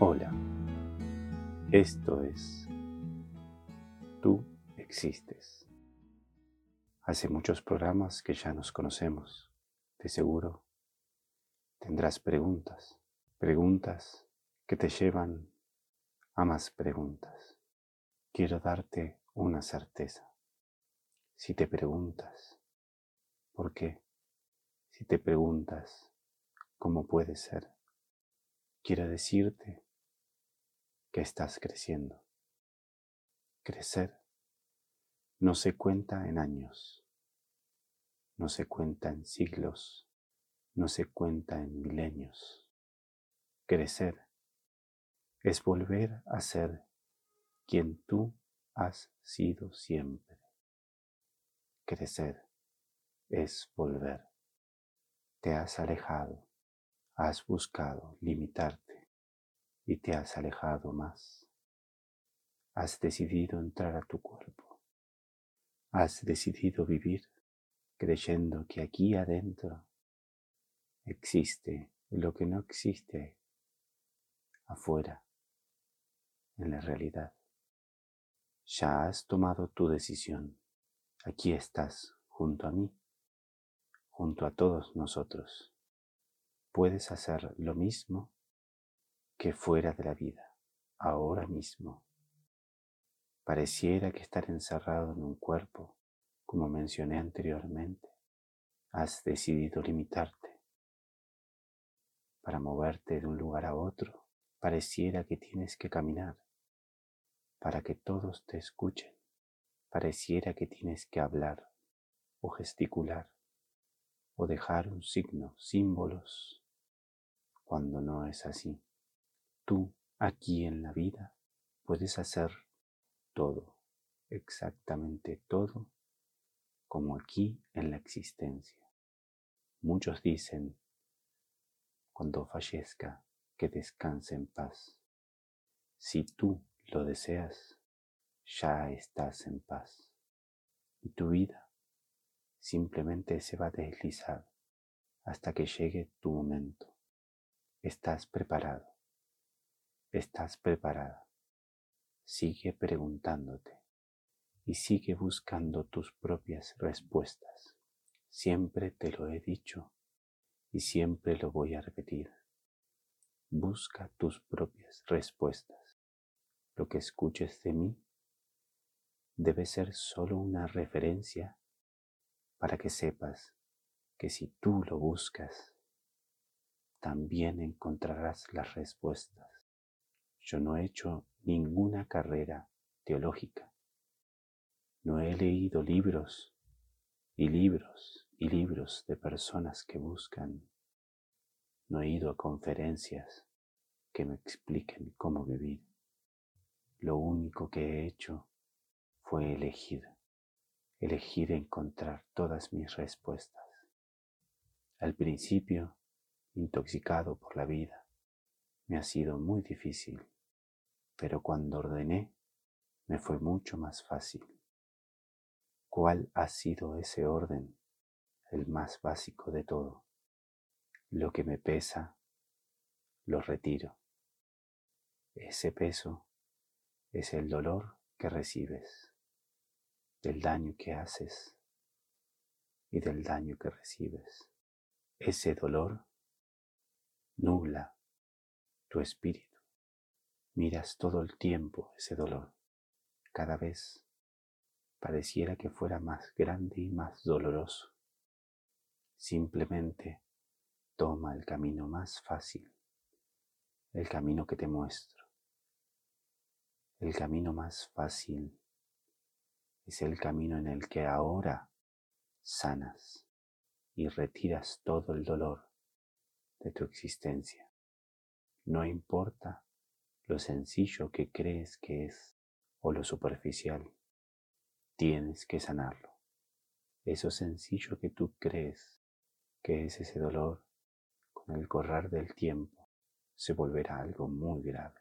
Hola, esto es Tú existes. Hace muchos programas que ya nos conocemos. De seguro tendrás preguntas, preguntas que te llevan a más preguntas. Quiero darte una certeza. Si te preguntas, ¿por qué? Si te preguntas, ¿cómo puede ser? Quiero decirte estás creciendo. Crecer no se cuenta en años, no se cuenta en siglos, no se cuenta en milenios. Crecer es volver a ser quien tú has sido siempre. Crecer es volver. Te has alejado, has buscado limitarte y te has alejado más. Has decidido entrar a tu cuerpo. Has decidido vivir creyendo que aquí adentro existe lo que no existe afuera, en la realidad. Ya has tomado tu decisión. Aquí estás junto a mí, junto a todos nosotros. Puedes hacer lo mismo que fuera de la vida, ahora mismo. Pareciera que estar encerrado en un cuerpo, como mencioné anteriormente, has decidido limitarte. Para moverte de un lugar a otro, pareciera que tienes que caminar. Para que todos te escuchen, pareciera que tienes que hablar o gesticular o dejar un signo, símbolos, cuando no es así. Tú, aquí en la vida, puedes hacer todo, exactamente todo, como aquí en la existencia. Muchos dicen, cuando fallezca, que descanse en paz. Si tú lo deseas, ya estás en paz. Y tu vida simplemente se va a deslizar hasta que llegue tu momento. Estás preparado. Estás preparada. Sigue preguntándote y sigue buscando tus propias respuestas. Siempre te lo he dicho y siempre lo voy a repetir. Busca tus propias respuestas. Lo que escuches de mí debe ser solo una referencia para que sepas que si tú lo buscas, también encontrarás las respuestas. Yo no he hecho ninguna carrera teológica. No he leído libros y libros y libros de personas que buscan. No he ido a conferencias que me expliquen cómo vivir. Lo único que he hecho fue elegir, elegir encontrar todas mis respuestas. Al principio intoxicado por la vida. Me ha sido muy difícil, pero cuando ordené me fue mucho más fácil. ¿Cuál ha sido ese orden? El más básico de todo. Lo que me pesa, lo retiro. Ese peso es el dolor que recibes, del daño que haces y del daño que recibes. Ese dolor nubla tu espíritu. Miras todo el tiempo ese dolor. Cada vez pareciera que fuera más grande y más doloroso. Simplemente toma el camino más fácil, el camino que te muestro. El camino más fácil es el camino en el que ahora sanas y retiras todo el dolor de tu existencia. No importa lo sencillo que crees que es o lo superficial, tienes que sanarlo. Eso sencillo que tú crees que es ese dolor, con el correr del tiempo, se volverá algo muy grave,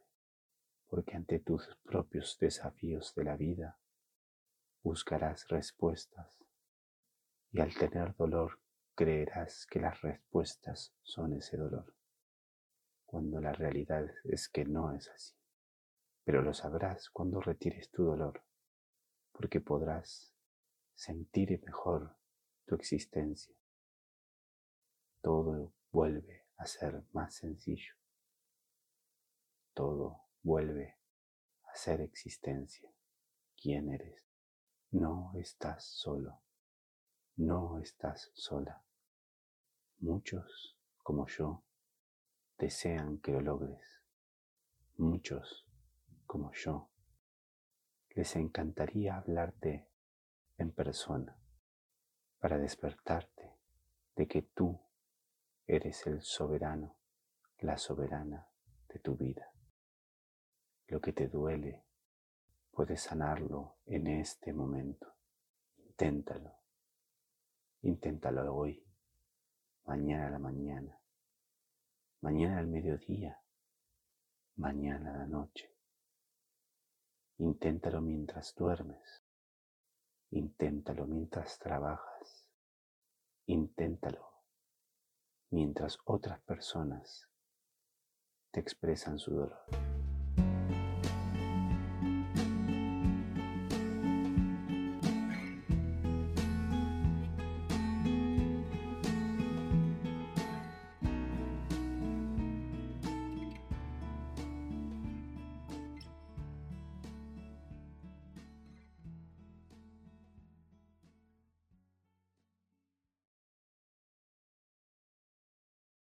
porque ante tus propios desafíos de la vida, buscarás respuestas y al tener dolor creerás que las respuestas son ese dolor. Cuando la realidad es que no es así. Pero lo sabrás cuando retires tu dolor, porque podrás sentir mejor tu existencia. Todo vuelve a ser más sencillo. Todo vuelve a ser existencia. ¿Quién eres? No estás solo. No estás sola. Muchos, como yo, desean que lo logres. Muchos, como yo, les encantaría hablarte en persona para despertarte de que tú eres el soberano, la soberana de tu vida. Lo que te duele, puedes sanarlo en este momento. Inténtalo. Inténtalo hoy, mañana a la mañana, mañana al mediodía, mañana a la noche. Inténtalo mientras duermes. Inténtalo mientras trabajas. Inténtalo mientras otras personas te expresan su dolor.